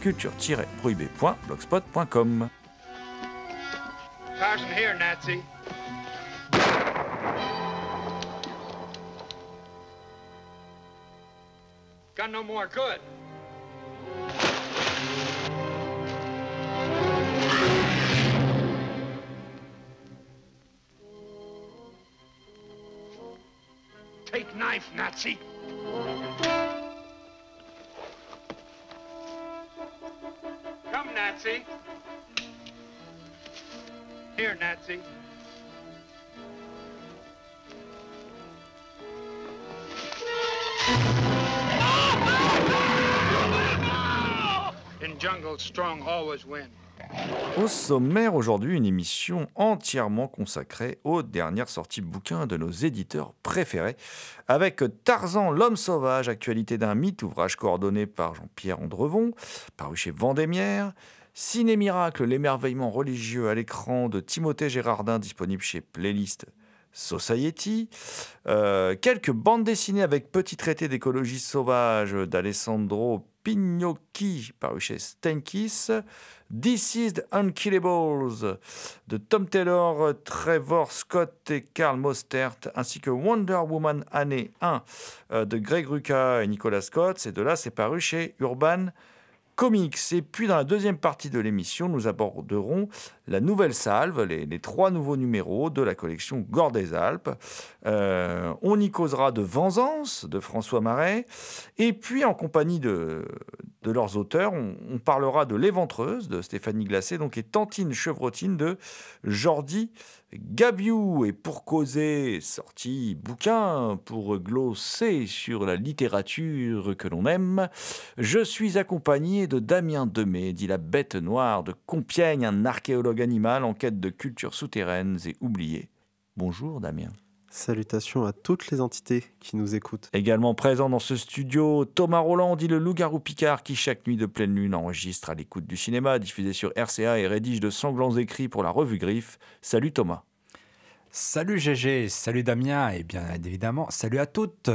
culture-prohibée.blogspot.com. Caution here, Nazi. Got no more good. Take knife, Nazi. Au sommaire aujourd'hui, une émission entièrement consacrée aux dernières sorties bouquins de nos éditeurs préférés, avec Tarzan l'homme sauvage, actualité d'un mythe, ouvrage coordonné par Jean-Pierre Andrevon, paru chez Vendémiaire, Ciné Miracle, l'émerveillement religieux à l'écran de Timothée Gérardin, disponible chez Playlist Society, euh, quelques bandes dessinées avec petit traité d'écologie sauvage d'Alessandro Pignocchi, paru chez Stenkis, the Unkillables de Tom Taylor, Trevor Scott et Karl Mostert, ainsi que Wonder Woman année 1 euh, de Greg Rucka et Nicolas Scott. Ces deux-là, c'est paru chez Urban Comics. Et puis dans la deuxième partie de l'émission, nous aborderons la nouvelle salve, les, trois nouveaux numéros de la collection Gore des Alpes. Euh, on y causera de Vengeance de François Marais. Et puis en compagnie de, de leurs auteurs, on, on parlera de L'Éventreuse de Stéphanie Glacé, donc et Tantine Chevrotine de Jordi Gabiou. Et pour causer, sorti bouquin, pour glosser sur la littérature que l'on aime, je suis accompagné de Damien Demey, dit la bête noire de Compiègne, un archéologue animal en quête de cultures souterraines et oubliées. Bonjour Damien. Salutations à toutes les entités qui nous écoutent. Également présent dans ce studio, Thomas Roland, dit le loup-garou Picard, qui chaque nuit de pleine lune enregistre à l'écoute du cinéma, diffusé sur RCA et rédige de sanglants écrits pour la revue Griffe. Salut Thomas. Salut GG, salut Damien et bien évidemment salut à toutes.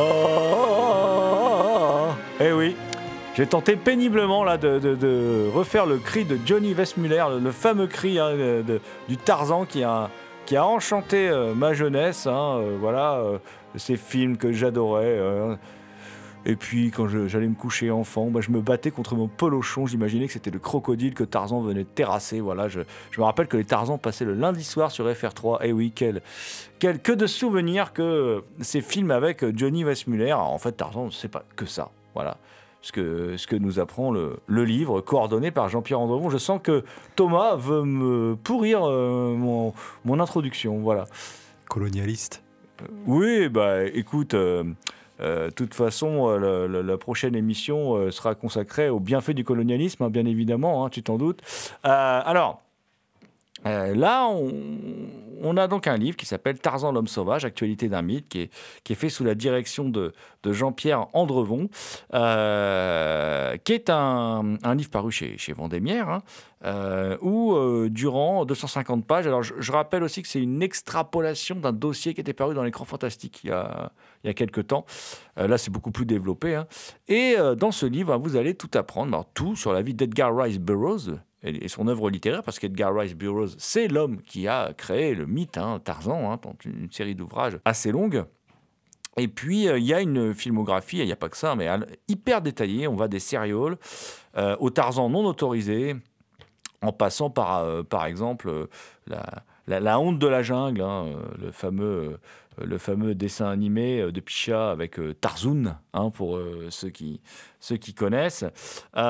Oh, eh oui, j'ai tenté péniblement de, refaire le cri de Johnny Westmuller, le, fameux cri hein, du Tarzan qui a, qui a enchanté euh, ma jeunesse. hein, euh, voilà, euh, ces films que j'adorais. Et puis quand j'allais me coucher enfant, bah, je me battais contre mon polochon. J'imaginais que c'était le crocodile que Tarzan venait de terrasser. Voilà, je, je me rappelle que les Tarzans passaient le lundi soir sur FR3. Eh oui, quel, quel- que de souvenirs que ces films avec Johnny Weissmuller. En fait, Tarzan, c'est pas que ça. Voilà. Ce que, ce que nous apprend le, le livre, coordonné par Jean-Pierre Andrevon. Je sens que Thomas veut me pourrir euh, mon, mon introduction. Voilà. Colonialiste. Oui, bah écoute, euh, de toute façon, euh, la prochaine émission euh, sera consacrée aux bienfaits du colonialisme, hein, bien évidemment, hein, tu t'en doutes. Euh, alors, euh, là, on, a donc un livre qui s'appelle Tarzan l'homme sauvage, actualité d'un mythe, qui est, fait sous la direction de, Jean-Pierre Andrevon, euh, qui est un, livre paru chez, chez Vendémiaire, hein, euh, où, durant 250 pages, alors je, rappelle aussi que c'est une extrapolation d'un dossier qui était paru dans l'écran fantastique il y a, il quelques temps. Là, c'est beaucoup plus développé. hein. Et dans ce livre, vous allez tout apprendre, tout sur la vie d'Edgar Rice Burroughs et son œuvre littéraire, parce qu'Edgar Rice Burroughs, c'est l'homme qui a créé le mythe, hein, Tarzan, hein, une série d'ouvrages assez longue. Et puis, euh, il y a une filmographie, il n'y a pas que ça, mais hyper détaillée. On va des sérioles euh, au Tarzan non autorisé, en passant par, euh, par exemple, euh, la, la- honte de la jungle, hein, le, fameux, le fameux dessin animé euh, de Picha avec euh, Tarzoun, hein, pour euh, ceux, qui, ceux qui connaissent. Il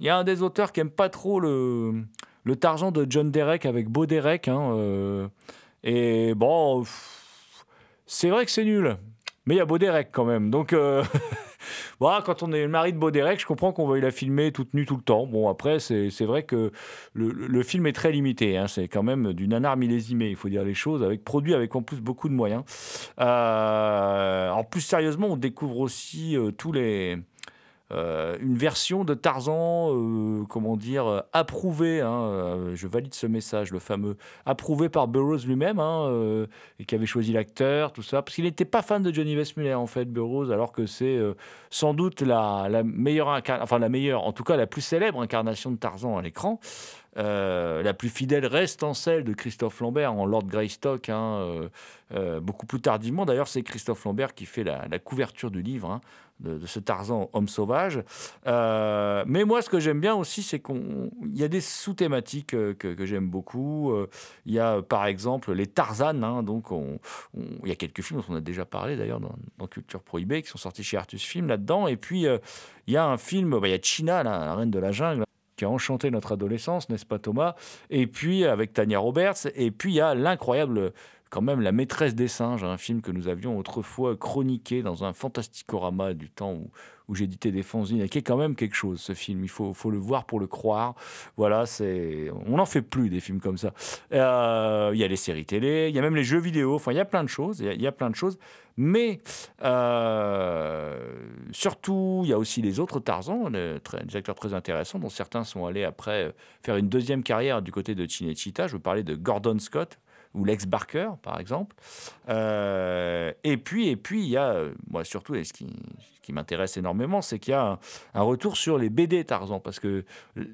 y a un des auteurs qui n'aime pas trop le, le Tarzan de John Derek avec Beau Derek. hein, et bon, c'est vrai que c'est nul. Mais il y a Bauderec quand même. Donc, euh, voilà, quand on est le mari de Bauderec, je comprends qu'on veuille la filmer toute nue tout le temps. Bon, après, c'est c'est vrai que le, le film est très limité. hein. C'est quand même du nanar millésimé, il faut dire les choses, avec produit avec en plus beaucoup de moyens. Euh, en plus, sérieusement, on découvre aussi euh, tous les. Euh, une version de Tarzan, euh, comment dire, euh, approuvée, hein, je valide ce message, le fameux, approuvé par Burroughs lui-même, hein, et qui avait choisi l'acteur, tout ça, parce qu'il n'était pas fan de Johnny Westmuller en fait, Burroughs, alors que c'est sans doute la, la meilleure, enfin la meilleure, en tout cas la plus célèbre incarnation de Tarzan à l'écran. Euh, la plus fidèle restant celle de Christophe Lambert en Lord Greystock, hein, euh, euh, beaucoup plus tardivement. D'ailleurs, c'est Christophe Lambert qui fait la, couverture du livre, hein, de, ce Tarzan homme sauvage. Mais moi, ce que j'aime bien aussi, c'est qu'il y a des sous-thématiques que, j'aime beaucoup. Il y a, par exemple, les Tarzanes. hein, donc, on- on- il y a quelques films dont on a déjà parlé, d'ailleurs, dans, Culture Prohibée, qui sont sortis chez Artus Film là-dedans. Et puis, il y a un film, bah, il y a China, la reine de la jungle, qui a enchanté notre adolescence, n'est-ce pas Thomas? Et puis avec Tania Roberts, et puis il y a l'incroyable, quand même, La maîtresse des singes, un film que nous avions autrefois chroniqué dans un fantasticorama du temps où, où j'éditais des fanzines, et qui est quand même quelque chose, ce film. Il faut, faut le voir pour le croire. Voilà, c'est, on n'en fait plus des films comme ça. Euh, Il y a les séries télé, il y a même les jeux vidéo, enfin il y a plein de choses, il y a- plein de choses. Mais euh, surtout, il y a aussi les autres très- des acteurs très intéressants, dont certains sont allés après faire une deuxième carrière du côté de Cinecittà. Je veux parler de Gordon Scott ou Lex Barker, par exemple. Euh, et puis, et puis, il y a, euh, moi surtout, et ce qui, m'intéresse énormément, c'est qu'il y a un, retour sur les BD Tarzan, parce que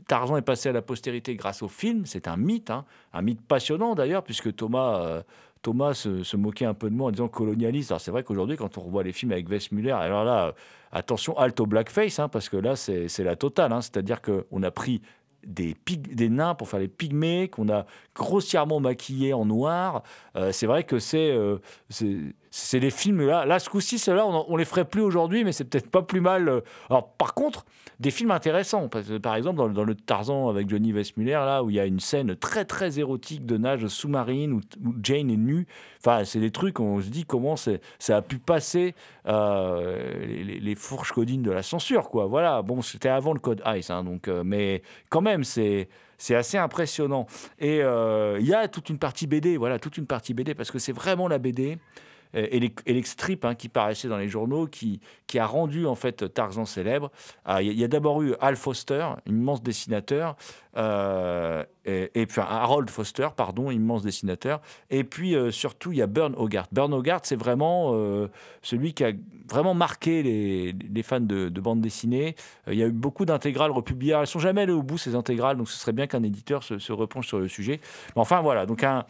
Tarzan est passé à la postérité grâce au film. C'est un mythe, hein, un mythe passionnant d'ailleurs, puisque Thomas. euh, Thomas se, moquait un peu de moi en disant colonialiste. Alors c'est vrai qu'aujourd'hui, quand on revoit les films avec Wes Muller, alors là, euh, attention, alto blackface, hein, parce que là, c'est la totale. hein. C'est-à-dire qu'on a pris des, pig- des nains pour faire les pygmées, qu'on a grossièrement maquillés en noir. Euh, c'est vrai que c'est euh, c'est des films là. Là, ce coup-ci, ceux-là, on, on les ferait plus aujourd'hui, mais c'est peut-être pas plus mal. euh. Alors, par contre, des films intéressants. Par exemple, dans, le- Tarzan avec Johnny Westmuller, là où il y a une scène très très érotique de nage sous-marine où, Jane est nue. Enfin, c'est des trucs on se dit comment ça a pu passer euh, les, fourches codines de la censure, quoi. Voilà. Bon, c'était avant le code ICE, hein, donc, euh, mais quand même, c'est c'est assez impressionnant. Et il y a toute une partie BD, voilà, toute une partie BD, parce que c'est vraiment la BD euh, et les strips hein, qui paraissaient dans les journaux, qui, qui a rendu en fait Tarzan célèbre. Ah, Il y a, d'abord eu Al Foster, immense dessinateur, euh, et, Et, puis Harold Foster, pardon, immense dessinateur. Et puis euh, surtout, il y a Burn Hogarth. Burn Hogarth, c'est vraiment euh, celui qui a vraiment marqué les, les fans de, de bande dessinée. Euh, il y a eu beaucoup d'intégrales republiées. Elles sont jamais allées au bout, ces intégrales, donc ce serait bien qu'un éditeur se, se sur le sujet. Mais enfin, voilà. Donc, un,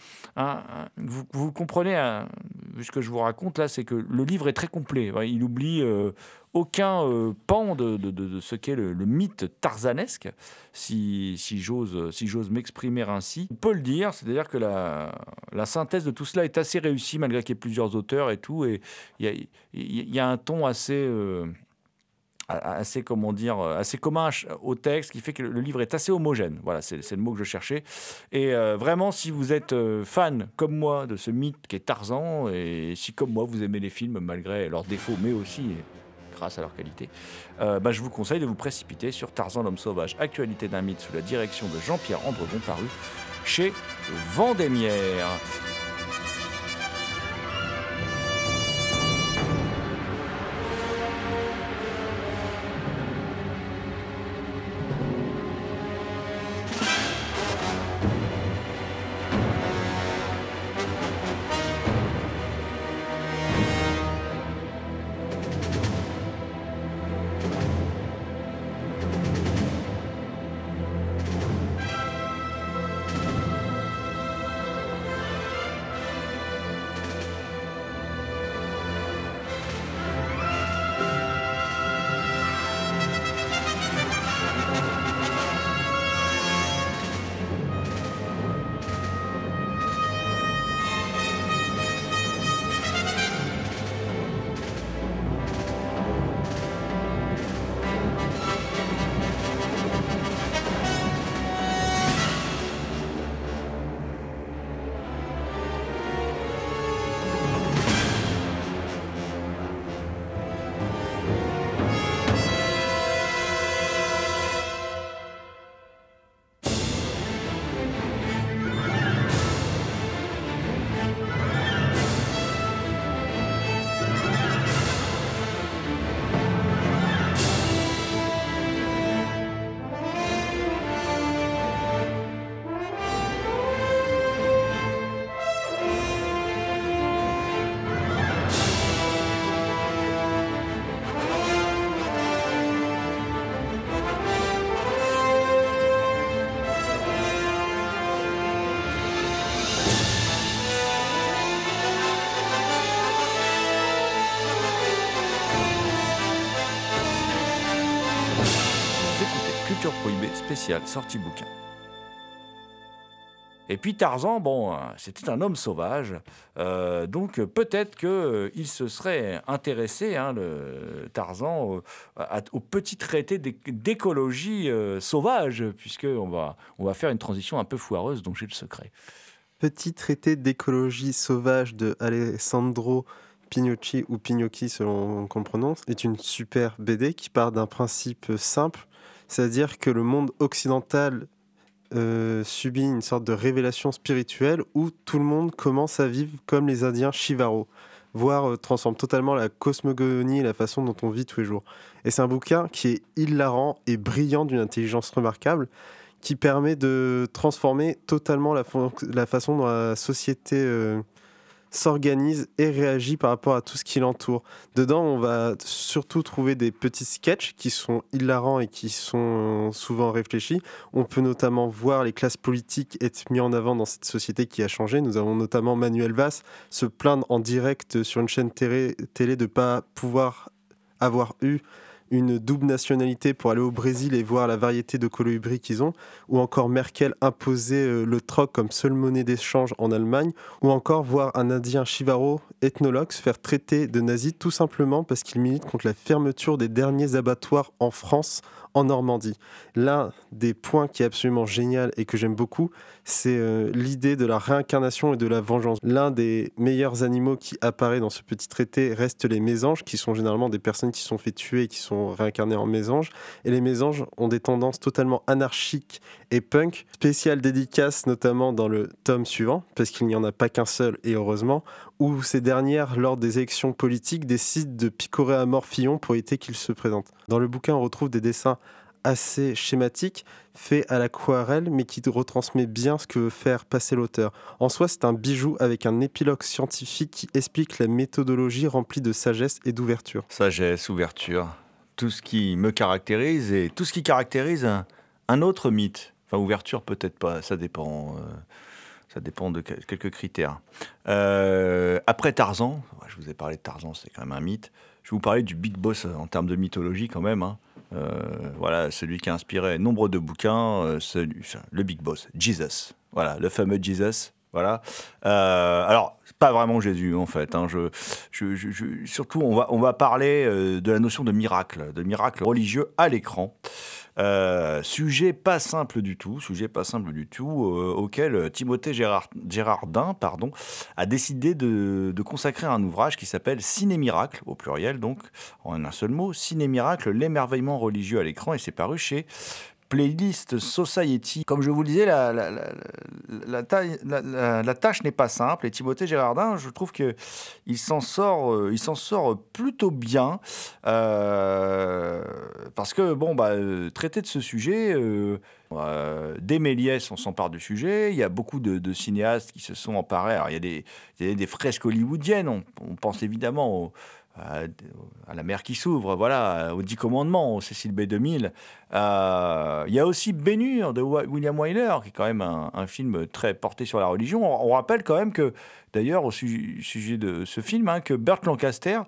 vous, vous comprenez, un- vu ce que je vous raconte là, c'est que le livre est très complet. Il oublie euh, aucun euh, pan de, ce qu'est le, mythe tarzanesque, si, si j'ose m'exprimer ainsi. On peut le dire, c'est-à-dire que la, synthèse de tout cela est assez réussie, malgré qu'il y ait plusieurs auteurs et tout. Et il y a, un ton assez. euh, assez comment dire euh, assez commun au texte qui fait que le livre est assez homogène. Voilà c'est le mot que je cherchais. Et euh, vraiment si vous êtes euh, fan comme moi de ce mythe qui est Tarzan et si comme moi vous aimez les films malgré leurs défauts mais aussi grâce à leur qualité euh, bah, je vous conseille de vous précipiter sur Tarzan l'homme sauvage actualité d'un mythe sous la direction de Jean-Pierre Andregon paru chez Vendémiaire spéciale sortie bouquin. Et puis Tarzan, bon, euh, c'était un homme sauvage, euh, donc euh, peut-être qu'il se serait intéressé, hein, Tarzan, au, petit traité d'éc- d'écologie euh, sauvage, puisqu'on va, on va faire une transition un peu foireuse dont j'ai le secret. Petit traité d'écologie sauvage de Alessandro Pignocchi ou Pignocchi selon qu'on le prononce est une super BD qui part d'un principe simple, c'est-à-dire que le monde occidental euh, subit une sorte de révélation spirituelle où tout le monde commence à vivre comme les Indiens Shivaro, voire euh, transforme totalement la cosmogonie et la façon dont on vit tous les jours. Et c'est un bouquin qui est hilarant et brillant d'une intelligence remarquable qui permet de transformer totalement la, façon dont la société euh, s'organise et réagit par rapport à tout ce qui l'entoure. Dedans, on va surtout trouver des petits sketchs qui sont hilarants et qui sont euh, souvent réfléchis. On peut notamment voir les classes politiques être mis en avant dans cette société qui a changé. Nous avons notamment Manuel Valls se plaindre en direct sur une chaîne télé, télé de ne pas pouvoir avoir eu une double nationalité pour aller au Brésil et voir la variété de colibris qu'ils ont, ou encore Merkel imposer euh, le troc comme seule monnaie d'échange en Allemagne, ou encore voir un Indien Shivaro, ethnologue, se faire traiter de nazi tout simplement parce qu'il milite contre la fermeture des derniers abattoirs en France, en Normandie. L'un des points qui est absolument génial et que j'aime beaucoup, c'est euh, l'idée de la réincarnation et de la vengeance. L'un des meilleurs animaux qui apparaît dans ce petit traité reste les mésanges, qui sont généralement des personnes qui sont fait tuer et qui sont réincarnées en mésanges. Et les mésanges ont des tendances totalement anarchiques et punk. Spéciale dédicace notamment dans le tome suivant, parce qu'il n'y en a pas qu'un seul et heureusement, où ces dernières, lors des élections politiques, décident de picorer à mort Fillon pour éviter qu'il se présente. Dans le bouquin, on retrouve des dessins assez schématique, fait à l'aquarelle, mais qui retransmet bien ce que veut faire passer l'auteur. En soi, c'est un bijou avec un épilogue scientifique qui explique la méthodologie remplie de sagesse et d'ouverture. Sagesse, ouverture, tout ce qui me caractérise et tout ce qui caractérise un, autre mythe. Enfin, ouverture peut-être pas, ça dépend. euh, ça dépend de quel- quelques critères. Euh, après Tarzan, je vous ai parlé de Tarzan, c'est quand même un mythe. Je vais vous parler du Big Boss en termes de mythologie quand même. hein. Euh, voilà, celui qui a inspiré nombre de bouquins, euh, le Big Boss, Jesus. Voilà, le fameux Jesus. Voilà. Euh, alors, pas vraiment Jésus en fait. hein. Surtout, on va, parler euh, de la notion de miracle, de miracle religieux à l'écran. Euh, sujet pas simple du tout, sujet pas simple du tout, auquel Timothée Gérard- Gérardin pardon, a décidé de, de consacrer un ouvrage qui s'appelle Ciné Miracle, au pluriel donc, en un seul mot, Ciné Miracle, l'émerveillement religieux à l'écran, et c'est paru chez Playlist Society. Comme je vous le disais, la, tâche n'est pas simple, et Timothée Gérardin, je trouve que il s'en sort, euh, plutôt bien, euh, parce que bon, bah, euh, traiter de ce sujet. euh, euh, dès Méliès, on s'empare du sujet. Il y a beaucoup de, cinéastes qui se sont emparés. Alors, il y a des, des fresques hollywoodiennes. On, on pense évidemment au- à, La mer qui s'ouvre, voilà, aux Dix Commandements, au Cécile B. 2000. Euh, il y a aussi Bénur de William Wyler, qui est quand même un, un film très porté sur la religion. On, rappelle quand même que, d'ailleurs, au su- sujet de ce film, hein, que Burt Lancaster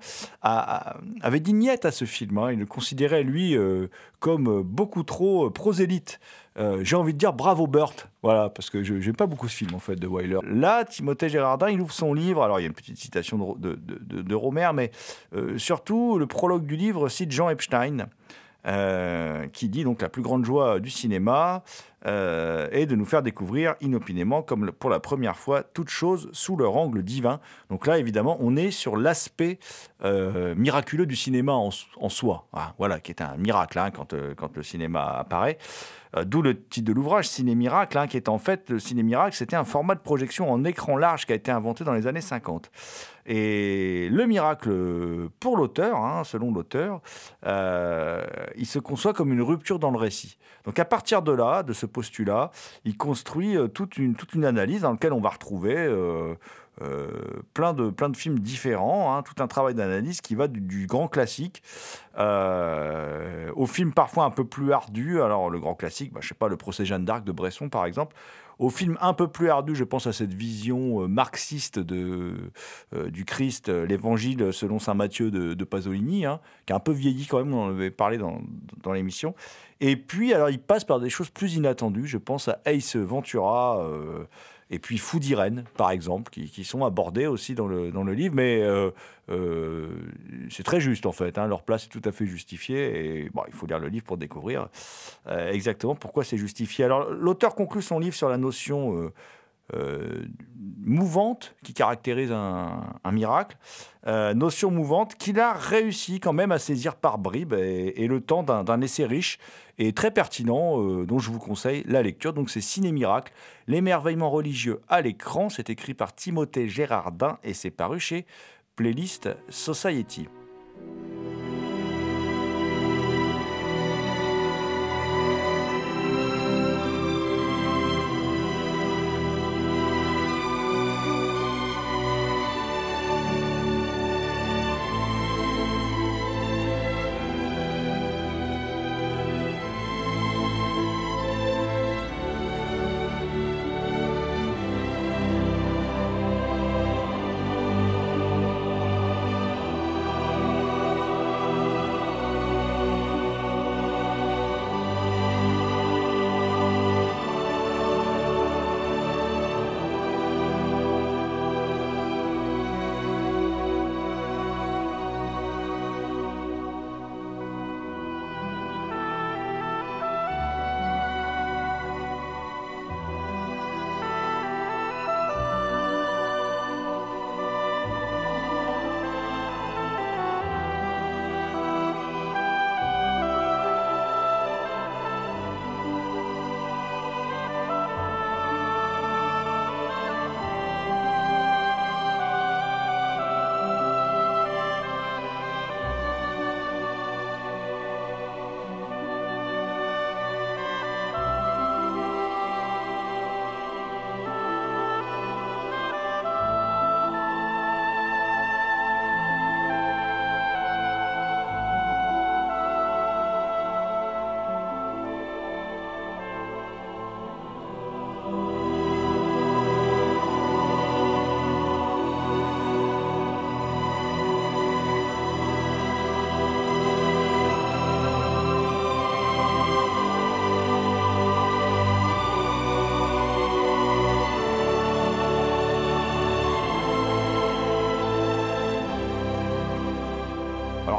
avait dit niette à ce film. hein. Il le considérait, lui, euh, comme beaucoup trop prosélyte. Euh, J'ai envie de dire bravo Burt, voilà, parce que je n'aime pas beaucoup ce film en fait de Wyler. Là, Timothée Gérardin, il ouvre son livre. Alors il y a une petite citation de, de- de Romer, mais euh, surtout le prologue du livre cite Jean Epstein, euh, qui dit donc la plus grande joie du cinéma euh, est de nous faire découvrir inopinément, comme pour la première fois, toute chose sous leur angle divin. Donc là, évidemment, on est sur l'aspect euh, miraculeux du cinéma en, soi, Ah, voilà, qui est un miracle hein, quand, euh, quand le cinéma apparaît. D'où le titre de l'ouvrage, Ciné Miracle, hein, qui est en fait, le Ciné Miracle, c'était un format de projection en écran large qui a été inventé dans les années 50. Et le miracle, pour l'auteur, hein, selon l'auteur, il se conçoit comme une rupture dans le récit. Donc à partir de là, de ce postulat, il construit euh, toute, une, toute une analyse dans laquelle on va retrouver euh, euh, plein, de, plein de films différents, hein, tout un travail d'analyse qui va du, grand classique au film parfois un peu plus ardu. Alors le grand classique, bah, je sais pas, le procès Jeanne d'Arc de Bresson par exemple. Au film un peu plus ardu, je pense à cette vision marxiste de, du Christ, l'évangile selon saint Matthieu de, de Pasolini, hein, qui a un peu vieilli quand même, on en avait parlé dans, dans l'émission. Et puis, alors, il passe par des choses plus inattendues. Je pense à Ace Ventura euh, et puis Fou d'Irène, par exemple, qui, sont abordés aussi dans le, dans le livre. Mais euh, euh, c'est très juste, en fait. hein. leur place est tout à fait justifiée. Et bon, il faut lire le livre pour découvrir exactement pourquoi c'est justifié. Alors, l'auteur conclut son livre sur la notion euh, mouvante qui caractérise un, miracle, euh, notion mouvante qu'il a réussi quand même à saisir par bribes et, le temps d'un d'un essai riche et très pertinent euh, dont je vous conseille la lecture. Donc c'est Ciné Miracle, l'émerveillement religieux à l'écran. C'est écrit par Timothée Gérardin et c'est paru chez Playlist Society.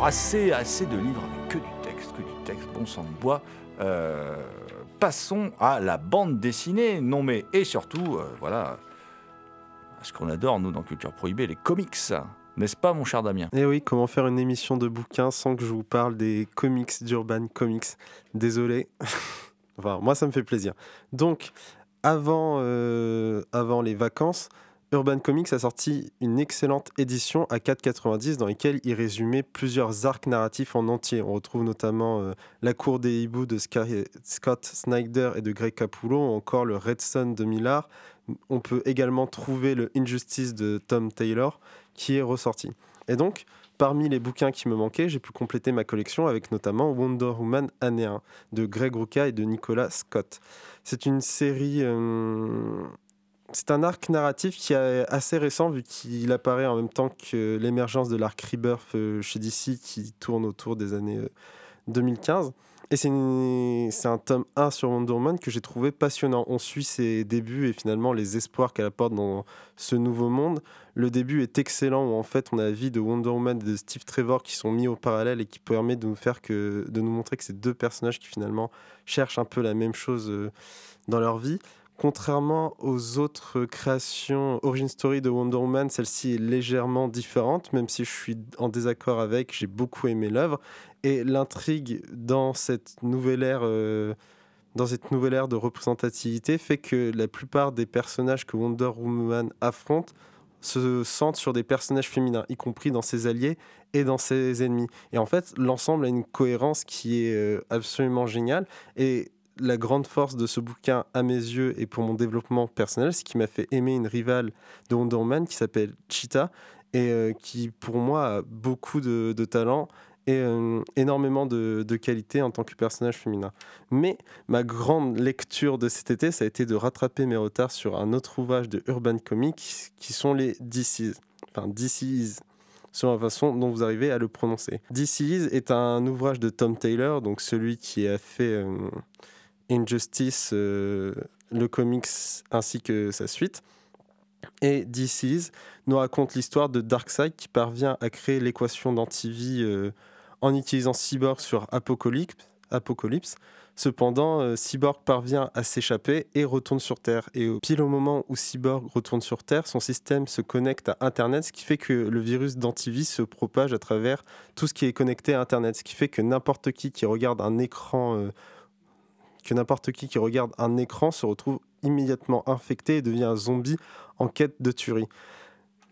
Assez, assez de livres avec que du texte, que du texte, bon sang de bois. Euh, passons à la bande dessinée, non mais et surtout, euh, voilà, ce qu'on adore nous dans Culture Prohibée, les comics. N'est-ce pas, mon cher Damien? Eh oui, comment faire une émission de bouquins sans que je vous parle des comics d'Urban Comics? Désolé. enfin, moi, ça me fait plaisir. Donc, avant, euh, avant les vacances, Urban Comics a sorti une excellente édition à 4,90 dans laquelle il résumait plusieurs arcs narratifs en entier. On retrouve notamment euh, La cour des hiboux de Scott Snyder et de Greg Capullo, ou encore le Red Sun de Millard. On peut également trouver le Injustice de Tom Taylor qui est ressorti. Et donc, parmi les bouquins qui me manquaient, j'ai pu compléter ma collection avec notamment Wonder Woman année 1 de Greg Rucka et de Nicolas Scott. C'est une série. euh, c'est un arc narratif qui est assez récent vu qu'il apparaît en même temps que l'émergence de l'arc Rebirth euh, chez DC qui tourne autour des années euh, 2015. Et c'est un tome 1 sur Wonder Woman que j'ai trouvé passionnant. On suit ses débuts et finalement les espoirs qu'elle apporte dans ce nouveau monde. Le début est excellent où en fait on a la vie de Wonder Woman et de Steve Trevor qui sont mis au parallèle et qui permet de nous faire de nous montrer que c'est deux personnages qui finalement cherchent un peu la même chose euh, dans leur vie. Contrairement aux autres créations Origin Story de Wonder Woman, celle-ci est légèrement différente, même si je suis en désaccord avec, j'ai beaucoup aimé l'œuvre. Et l'intrigue dans cette nouvelle ère, euh, dans cette nouvelle ère de représentativité fait que la plupart des personnages que Wonder Woman affronte se centrent sur des personnages féminins, y compris dans ses alliés et dans ses ennemis. Et en fait, l'ensemble a une cohérence qui est euh, absolument géniale. Et la grande force de ce bouquin, à mes yeux, et pour mon développement personnel, c'est qui m'a fait aimer une rivale de Wonder Woman qui s'appelle Cheetah et euh, qui, pour moi, a beaucoup de, talent et euh, énormément de, de qualité en tant que personnage féminin. Mais ma grande lecture de cet été, ça a été de rattraper mes retards sur un autre ouvrage de Urban Comics qui sont les DC's. Enfin, DC's sur la façon dont vous arrivez à le prononcer. DC's est un ouvrage de Tom Taylor, donc celui qui a fait euh, Injustice, euh, le comics ainsi que sa suite. Et DC's nous raconte l'histoire de Darkseid qui parvient à créer l'équation d'antivie euh, en utilisant Cyborg sur Apocalypse. Apocalypse. Cependant, euh, Cyborg parvient à s'échapper et retourne sur Terre. Et au pile au moment où Cyborg retourne sur Terre, son système se connecte à Internet, ce qui fait que le virus d'antivie se propage à travers tout ce qui est connecté à Internet, ce qui fait que n'importe qui qui regarde un écran, que n'importe qui qui regarde un écran se retrouve immédiatement infecté et devient un zombie en quête de tuerie.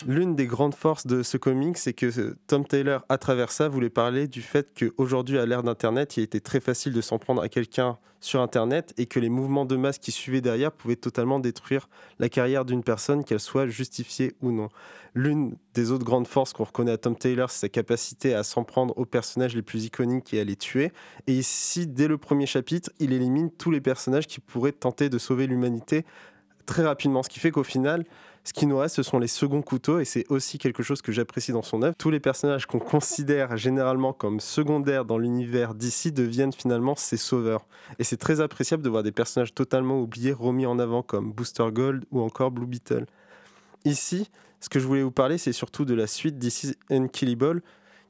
L'une des grandes forces de ce comic, c'est que Tom Taylor, à travers ça, voulait parler du fait qu'aujourd'hui, à l'ère d'Internet, il était très facile de s'en prendre à quelqu'un sur Internet et que les mouvements de masse qui suivaient derrière pouvaient totalement détruire la carrière d'une personne, qu'elle soit justifiée ou non. L'une des autres grandes forces qu'on reconnaît à Tom Taylor, c'est sa capacité à s'en prendre aux personnages les plus iconiques et à les tuer. Et ici, dès le premier chapitre, il élimine tous les personnages qui pourraient tenter de sauver l'humanité très rapidement. Ce qui fait qu'au final, ce qui nous reste, ce sont les seconds couteaux, et c'est aussi quelque chose que j'apprécie dans son œuvre. Tous les personnages qu'on considère généralement comme secondaires dans l'univers d'ici deviennent finalement ses sauveurs. Et c'est très appréciable de voir des personnages totalement oubliés remis en avant, comme Booster Gold ou encore Blue Beetle. Ici, ce que je voulais vous parler, c'est surtout de la suite d'ici Unkillable,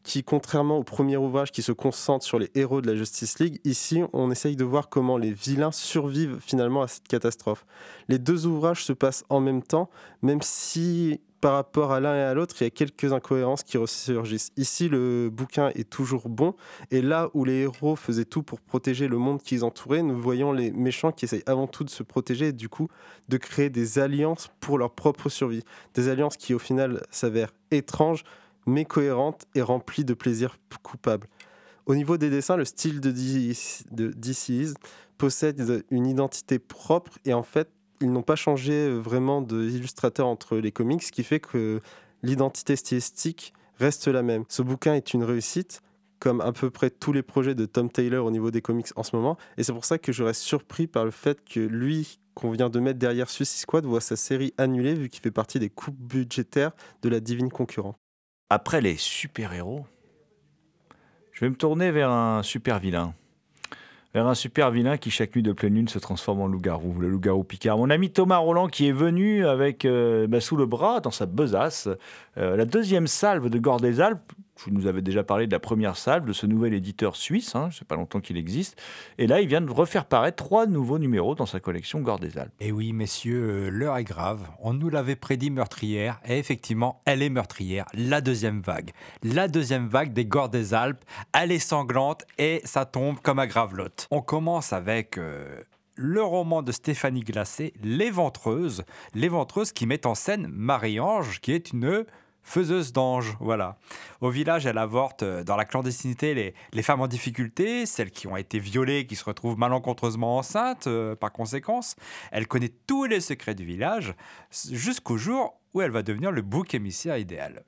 qui, contrairement au premier ouvrage qui se concentre sur les héros de la Justice League, ici, on essaye de voir comment les vilains survivent finalement à cette catastrophe. Les deux ouvrages se passent en même temps, même si par rapport à l'un et à l'autre, il y a quelques incohérences qui ressurgissent. Ici, le bouquin est toujours bon, et là où les héros faisaient tout pour protéger le monde qui les entourait, nous voyons les méchants qui essayent avant tout de se protéger et du coup de créer des alliances pour leur propre survie. Des alliances qui au final s'avèrent étranges, mais cohérente et remplie de plaisir coupable. Au niveau des dessins, le style de DC de DC's possède une identité propre et en fait, ils n'ont pas changé vraiment d'illustrateur entre les comics, ce qui fait que l'identité stylistique reste la même. Ce bouquin est une réussite, comme à peu près tous les projets de Tom Taylor au niveau des comics en ce moment, et c'est pour ça que je reste surpris par le fait que lui, qu'on vient de mettre derrière Suicide Squad, voit sa série annulée vu qu'il fait partie des coupes budgétaires de la divine concurrente. Après les super-héros, je vais me tourner vers un super-vilain. Vers un super-vilain qui, chaque nuit de pleine lune, se transforme en loup-garou, le loup-garou Picard. Mon ami Thomas Roland qui est venu avec euh, bah, sous le bras, dans sa besace, euh, la deuxième salve de Gore des Alpes. Je nous avais déjà parlé de la première salve, de ce nouvel éditeur suisse, hein, c'est pas longtemps qu'il existe. Et là, il vient de refaire paraître trois nouveaux numéros dans sa collection Gore des Alpes. Et oui, messieurs, euh, l'heure est grave. On nous l'avait prédit meurtrière, et effectivement, elle est meurtrière. La deuxième vague. La deuxième vague des Gordes des Alpes. Elle est sanglante et ça tombe comme à gravelotte. On commence avec. euh, le roman de Stéphanie Glacé. Les Ventreuses qui met en scène Marie-Ange, qui est une faiseuse d'anges. Voilà. Au village, elle avorte euh, dans la clandestinité les, les femmes en difficulté, celles qui ont été violées, qui se retrouvent malencontreusement enceintes euh, par conséquence. Elle connaît tous les secrets du village jusqu'au jour où elle va devenir le bouc émissaire idéal.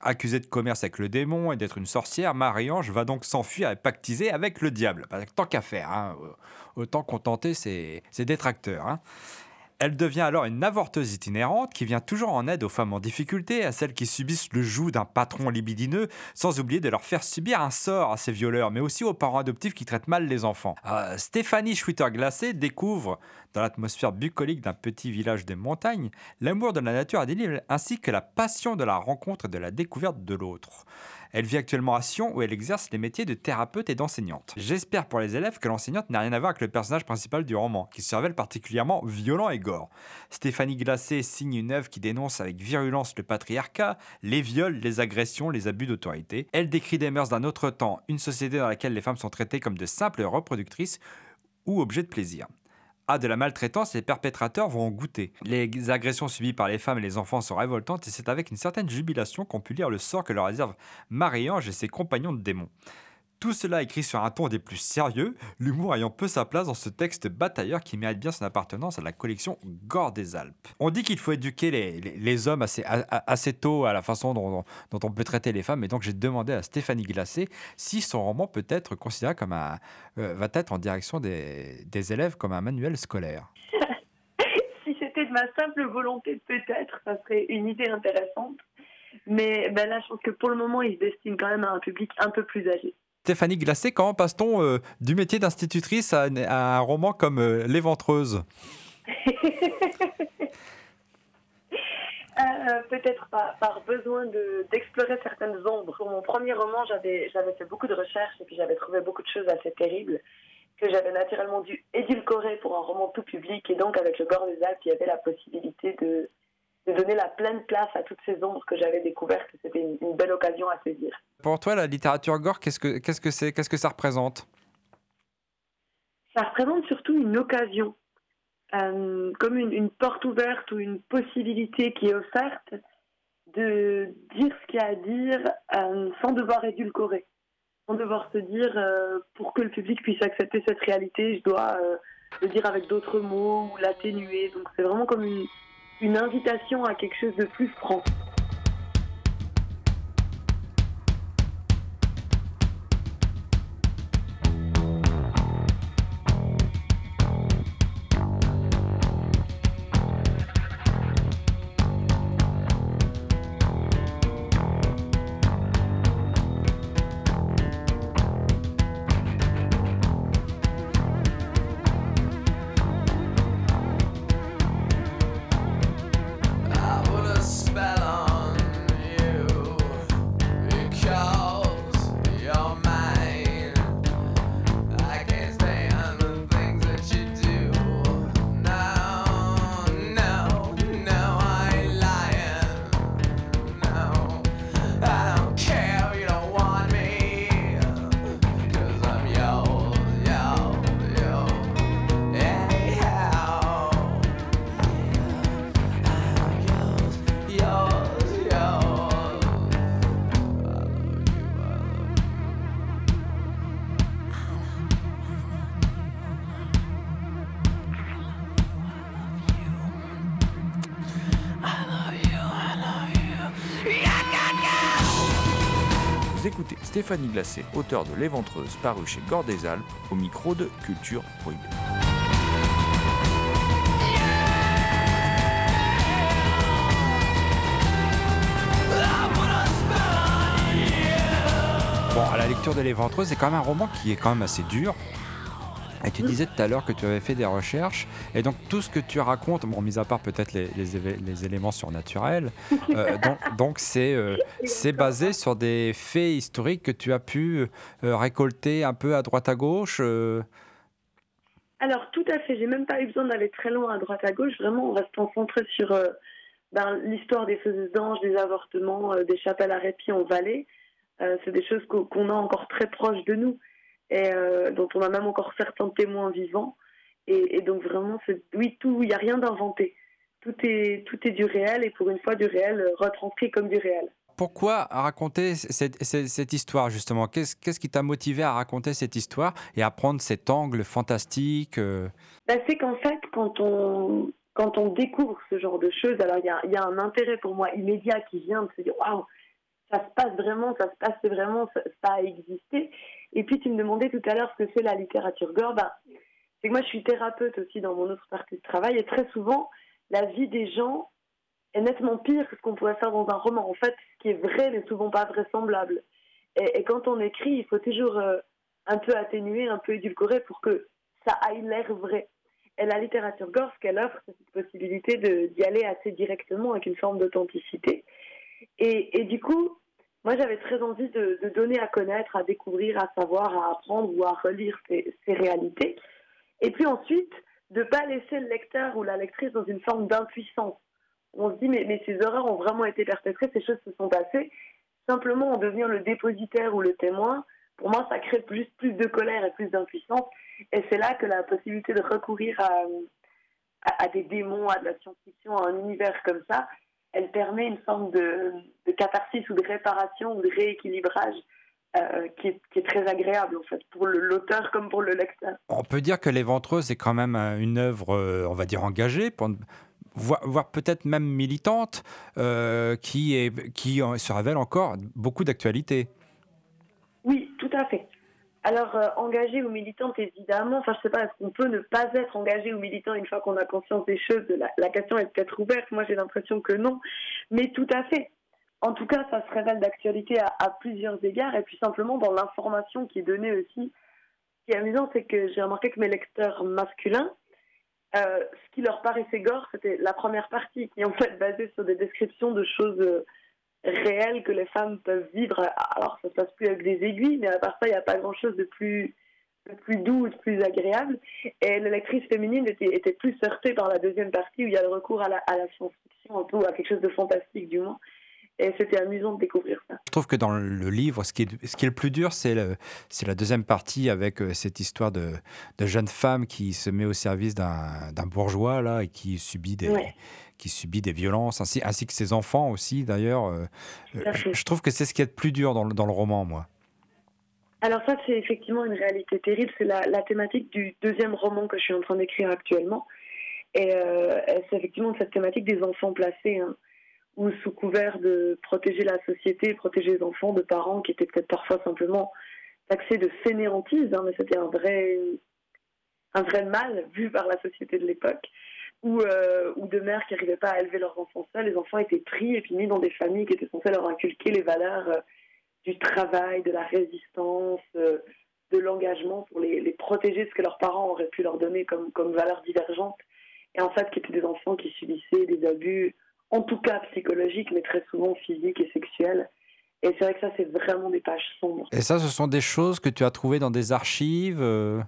Accusée de commerce avec le démon et d'être une sorcière, Marie-Ange va donc s'enfuir et pactiser avec le diable. Bah, tant qu'à faire, hein, autant contenter ses, ses détracteurs. hein. Elle devient alors une avorteuse itinérante qui vient toujours en aide aux femmes en difficulté, à celles qui subissent le joug d'un patron libidineux, sans oublier de leur faire subir un sort à ces violeurs, mais aussi aux parents adoptifs qui traitent mal les enfants. Euh, Stéphanie Schwitter-Glacé découvre, dans l'atmosphère bucolique d'un petit village des montagnes, l'amour de la nature à des livres, ainsi que la passion de la rencontre et de la découverte de l'autre. Elle vit actuellement à Sion où elle exerce les métiers de thérapeute et d'enseignante. J'espère pour les élèves que l'enseignante n'a rien à voir avec le personnage principal du roman, qui se révèle particulièrement violent et gore. Stéphanie Glacé signe une œuvre qui dénonce avec virulence le patriarcat, les viols, les agressions, les abus d'autorité. Elle décrit des mœurs d'un autre temps, une société dans laquelle les femmes sont traitées comme de simples reproductrices ou objets de plaisir. À de la maltraitance, les perpétrateurs vont en goûter. Les agressions subies par les femmes et les enfants sont révoltantes et c'est avec une certaine jubilation qu'on peut lire le sort que leur réserve Marie-Ange et ses compagnons de démons. Tout cela écrit sur un ton des plus sérieux, l'humour ayant peu sa place dans ce texte batailleur qui mérite bien son appartenance à la collection Gore des Alpes. On dit qu'il faut éduquer les, hommes assez, tôt à la façon dont, on peut traiter les femmes, et donc j'ai demandé à Stéphanie Glacé si son roman peut être considéré comme un. euh, va être en direction des, des élèves comme un manuel scolaire. si c'était de ma simple volonté, peut-être, ça serait une idée intéressante. Mais ben là, je pense que pour le moment, il se destine quand même à un public un peu plus âgé. Stéphanie Glacé, comment passe-t-on euh, du métier d'institutrice à, un roman comme euh, Les Ventreuses? Euh, peut-être par, par besoin de- d'explorer certaines ombres. Pour mon premier roman, j'avais j'avais fait beaucoup de recherches et puis j'avais trouvé beaucoup de choses assez terribles que j'avais naturellement dû édulcorer pour un roman tout public. Et donc, avec le Gore des Alpes, il y avait la possibilité de, de donner la pleine place à toutes ces ombres que j'avais découvertes. C'était une, une belle occasion à saisir. Pour toi, la littérature gore, qu'est-ce que qu'est-ce que c'est Qu'est-ce que ça représente? Ça représente surtout une occasion, euh, comme une, une porte ouverte ou une possibilité qui est offerte de dire ce qu'il y a à dire euh, sans devoir édulcorer, sans devoir se dire euh, pour que le public puisse accepter cette réalité, je dois le dire avec d'autres mots ou l'atténuer. Donc c'est vraiment comme une, une invitation à quelque chose de plus franc. Stéphanie Glacé, auteur de L'Éventreuse, paru chez Gore des Alpes, au micro de Culture Prohibée. Bon, à la lecture de Les Ventreuses, c'est quand même un roman qui est quand même assez dur. Et tu disais tout à l'heure que tu avais fait des recherches, et donc tout ce que tu racontes, bon, mis à part peut-être les, les éve- les éléments surnaturels, euh, donc c'est euh, c'est basé sur des faits historiques que tu as pu euh, récolter un peu à droite à gauche. Alors, tout à fait. J'ai même pas eu besoin d'aller très loin à droite à gauche. Vraiment, on va se concentrer sur ben, l'histoire des faiseuses d'anges, des avortements, des chapelles à répit en vallée. C'est des choses qu'o- qu'on a encore très proches de nous et dont on a même encore certains témoins vivants. Et, et donc, vraiment, oui, tout. Il n'y a rien d'inventé. Tout est, tout est du réel et pour une fois, du réel euh, retranscrit comme du réel. Pourquoi raconter cette, cette- cette histoire justement? Qu'est-ce qui t'a motivé à raconter cette histoire et à prendre cet angle fantastique euh, Ben, c'est qu'en fait, quand on, quand on découvre ce genre de choses, alors il y a, il y a un intérêt pour moi immédiat qui vient de se dire waouh, ça se passe vraiment, ça se passe vraiment, ça, ça a existé. Et puis tu me demandais tout à l'heure ce que c'est la littérature gore. Ben, c'est moi je suis thérapeute aussi dans mon autre partie de travail et très souvent la vie des gens est nettement pire que ce qu'on pourrait faire dans un roman. En fait, ce qui est vrai n'est souvent pas vraisemblable. Et, et quand on écrit, il faut toujours euh, un peu atténuer, un peu édulcorer pour que ça aille l'air vrai. Et la littérature gore, ce qu'elle offre, c'est cette possibilité d'y aller assez directement avec une forme d'authenticité. Et, du coup, moi j'avais très envie de, donner à connaître, à découvrir, à savoir, à apprendre ou à relire ces réalités. Et puis ensuite, de ne pas laisser le lecteur ou la lectrice dans une forme d'impuissance. On se dit, mais, ces horreurs ont vraiment été perpétrées, ces choses se sont passées. Simplement en devenir le dépositaire ou le témoin, pour moi, ça crée plus, plus de colère et plus d'impuissance. Et c'est là que la possibilité de recourir à, des démons, à de la science-fiction, à un univers comme ça, elle permet une forme de catharsis ou de réparation ou de rééquilibrage euh, qui, est, qui est très agréable en fait pour l'auteur comme pour le lecteur. On peut dire que Les Ventreuses est quand même euh, une œuvre, euh, on va dire, engagée, pour voire, voire peut-être même militante, euh, qui, est, qui se révèle encore beaucoup d'actualité. Oui, tout à fait. Alors, euh, engagée ou militante, évidemment, enfin, je sais pas, est-ce qu'on peut ne pas être engagé ou militant une fois qu'on a conscience des choses la, la question est peut-être ouverte, moi j'ai l'impression que non, mais tout à fait. En tout cas, ça se révèle d'actualité à, plusieurs égards, et puis simplement dans l'information qui est donnée aussi. Ce qui est amusant, c'est que j'ai remarqué que mes lecteurs masculins, euh, ce qui leur paraissait gore, c'était la première partie, qui est en fait basée sur des descriptions de choses euh, réelles que les femmes peuvent vivre. Alors, ça se passe plus avec des aiguilles, mais à part ça, il n'y a pas grand-chose de plus, de plus doux, de plus agréable. Et les lectrices féminines étaient, étaient plus heurtées par la deuxième partie, où il y a le recours à la, à la science-fiction, un peu, à quelque chose de fantastique, du moins. Et c'était amusant de découvrir ça. Je trouve que dans le livre, ce qui est, ce qui est le plus dur, c'est la deuxième partie avec euh, cette histoire de, de jeune femme qui se met au service d'un bourgeois là, et qui subit des, Ouais. qui subit des violences, ainsi, ainsi que ses enfants aussi d'ailleurs. euh, je, trouve que c'est ce qui est le plus dur dans le, dans le roman, moi. Alors ça, c'est effectivement une réalité terrible. C'est la, la thématique du deuxième roman que je suis en train d'écrire actuellement. Et euh, c'est effectivement cette thématique des enfants placés, hein, où sous couvert de protéger la société, protéger les enfants de parents qui étaient peut-être parfois simplement taxés de fainéantise, hein, mais c'était un vrai, un vrai mal vu par la société de l'époque, ou, euh, ou de mères qui n'arrivaient pas à élever leurs enfants seuls. Les enfants étaient pris et puis mis dans des familles qui étaient censées leur inculquer les valeurs euh, du travail, de la résistance, euh, de l'engagement pour les, protéger de ce que leurs parents auraient pu leur donner comme valeurs divergentes. Et en fait, qui étaient des enfants qui subissaient des abus, en tout cas psychologiques, mais très souvent physiques et sexuels. Et c'est vrai que ça, c'est vraiment des pages sombres. Et ça, ce sont des choses que tu as trouvées dans des archives. euh,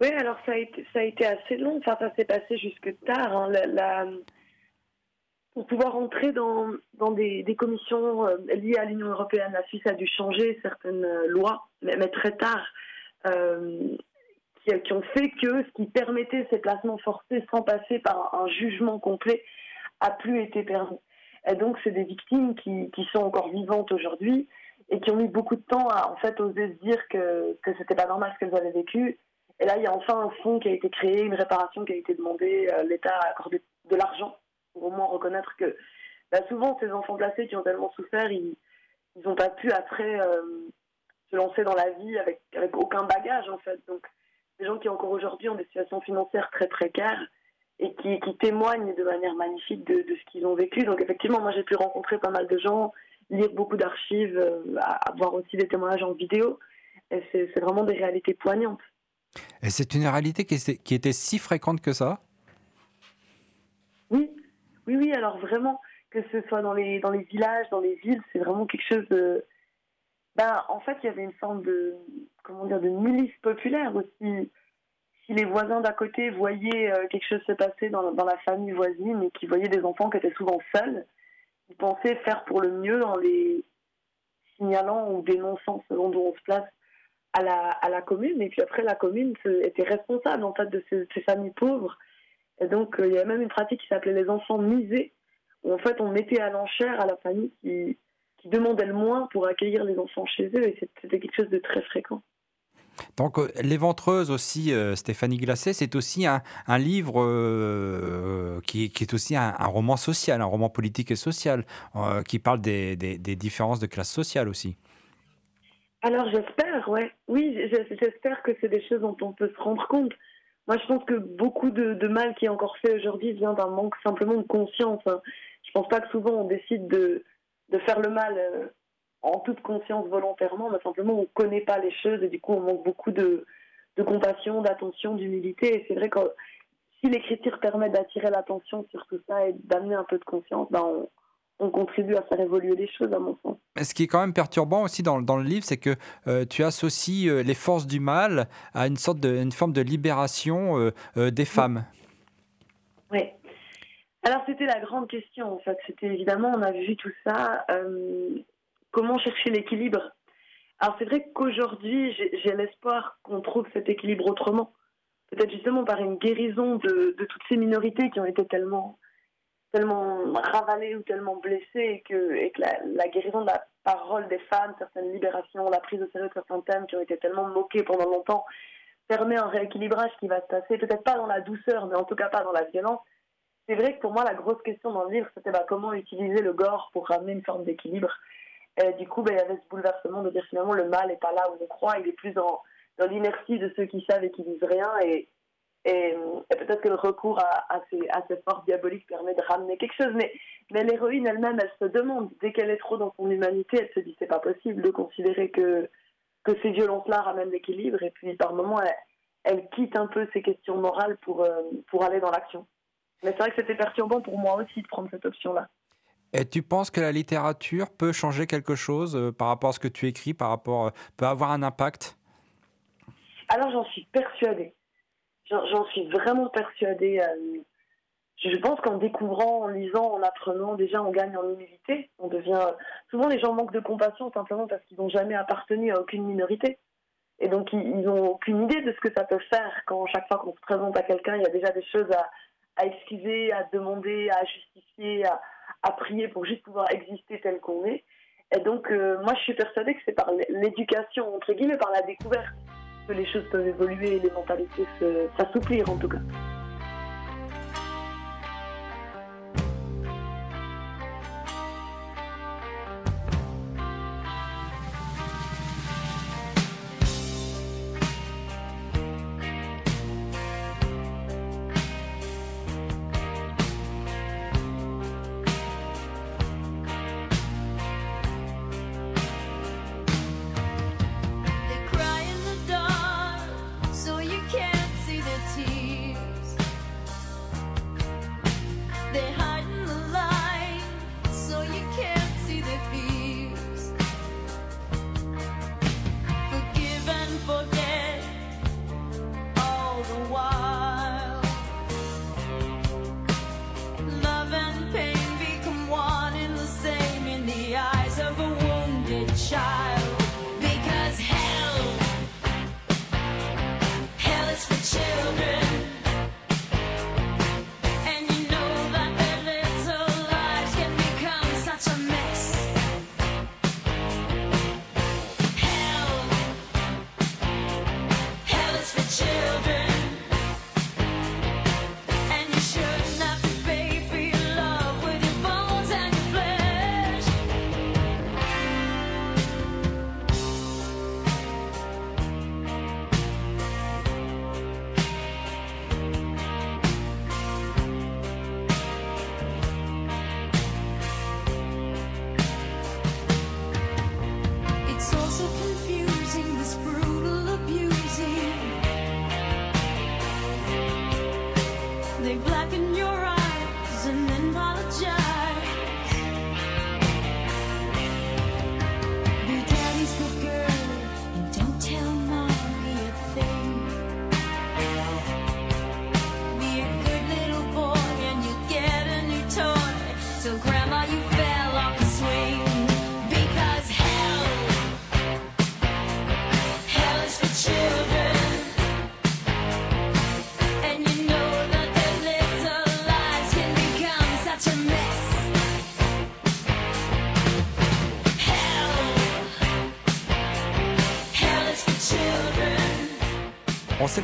Oui, alors ça a été, ça a été assez long. Enfin, ça s'est passé jusque tard. hein. La- la- Pour pouvoir entrer dans, dans des, des commissions euh, liées à l'Union européenne, la Suisse a dû changer certaines euh, lois, mais, mais très tard, euh, qui, ont fait que ce qui permettait ces placements forcés sans passer par un jugement complet a plus été permis. Et donc, c'est des victimes qui, qui sont encore vivantes aujourd'hui et qui ont mis beaucoup de temps à en fait oser se dire que, que c'était pas normal ce qu'elles avaient vécu et là, il y a enfin un fonds qui a été créé, une réparation qui a été demandée. euh, L'État a accordé de l'argent pour au moins reconnaître que bah, souvent, ces enfants placés qui ont tellement souffert, ils n'ont pas pu après euh, se lancer dans la vie avec, avec aucun bagage, en fait. Donc, des gens qui encore aujourd'hui ont des situations financières très précaires et qui, qui témoignent de manière magnifique de, de ce qu'ils ont vécu. Donc, effectivement, moi, j'ai pu rencontrer pas mal de gens, lire beaucoup d'archives, euh, avoir aussi des témoignages en vidéo. C'est vraiment des réalités poignantes. Et c'est une réalité qui, était- qui était si fréquente que ça? Oui, oui, oui, alors vraiment, que ce soit dans les, dans les villages, dans les villes, c'est vraiment quelque chose de... Ben, en fait, il y avait une forme de, comment dire, de milice populaire aussi. Si les voisins d'à côté voyaient euh, quelque chose se passer dans, la famille voisine et qu'ils voyaient des enfants qui étaient souvent seuls, ils pensaient faire pour le mieux en les signalant ou dénonçant selon d'où on se place à la, commune. Et puis après, la commune était responsable en fait de ces, familles pauvres. Et donc, euh, il y avait même une pratique qui s'appelait les enfants misés, où en fait, on mettait à l'enchère à la famille qui, qui demandait le moins pour accueillir les enfants chez eux. Et c'était quelque chose de très fréquent. Donc, euh, Les Ventreuses aussi, euh, Stéphanie Glacé, c'est aussi un, un livre euh, qui, est aussi un, roman social, un roman politique et social, qui parle des, des- différences de classe sociale aussi. Alors j'espère, ouais. Oui, j'espère que c'est des choses dont on peut se rendre compte. Moi, je pense que beaucoup de, de mal qui est encore fait aujourd'hui vient d'un manque simplement de conscience. hein. Je pense pas que souvent on décide de, de faire le mal en toute conscience volontairement, mais simplement on connaît pas les choses et du coup on manque beaucoup de, de compassion, d'attention, d'humilité. Et c'est vrai que si l'écriture permet d'attirer l'attention sur tout ça et d'amener un peu de conscience, ben on, on contribue à faire évoluer les choses à mon sens. Mais Ce qui est quand même perturbant aussi dans, dans le livre, c'est que euh, tu associes euh, les forces du mal à une sorte de une forme de libération euh, des femmes. Oui. Alors c'était la grande question en fait. C'était évidemment, on a vu tout ça. Comment chercher l'équilibre Alors c'est vrai qu'aujourd'hui, j'ai l'espoir qu'on trouve cet équilibre autrement. Peut-être justement par une guérison de, toutes ces minorités qui ont été tellement, tellement ravalées ou tellement blessées et que, et la guérison de la parole des femmes, certaines libérations, la prise au sérieux de certains thèmes qui ont été tellement moqués pendant longtemps, permet un rééquilibrage qui va se passer, peut-être pas dans la douceur, mais en tout cas pas dans la violence. C'est vrai que pour moi, la grosse question dans le livre, c'était bah, comment utiliser le gore pour ramener une forme d'équilibre. Du coup, bah, il y avait ce bouleversement de dire finalement le mal n'est pas là où on croit, il est plus dans, dans l'inertie de ceux qui savent et qui disent rien. Et, peut-être que le recours à, à, ces, à ces forces diaboliques permet de ramener quelque chose. Mais, l'héroïne elle-même, elle se demande, dès qu'elle est trop dans son humanité, elle se dit c'est pas possible de considérer que, que ces violences-là ramènent l'équilibre. Et puis par moments, elle, elle quitte un peu ces questions morales pour, euh, pour aller dans l'action. Mais c'est vrai que c'était perturbant pour moi aussi de prendre cette option-là. Et tu penses que la littérature peut changer quelque chose euh, par rapport à ce que tu écris, par rapport, euh, peut avoir un impact? Alors j'en suis persuadée. J'en suis vraiment persuadée. euh, je pense qu'en découvrant, en lisant, en apprenant, déjà on gagne en humilité. On devient. Souvent les gens manquent de compassion simplement parce qu'ils n'ont jamais appartenu à aucune minorité. Et donc ils n'ont aucune idée de ce que ça peut faire quand chaque fois qu'on se présente à quelqu'un, il y a déjà des choses à, à excuser, à demander, à justifier, à, à prier pour juste pouvoir exister tel qu'on est. Et donc, euh, moi, je suis persuadée que c'est par l'éducation, entre guillemets, par la découverte, que les choses peuvent évoluer et les mentalités s'assouplir, en tout cas.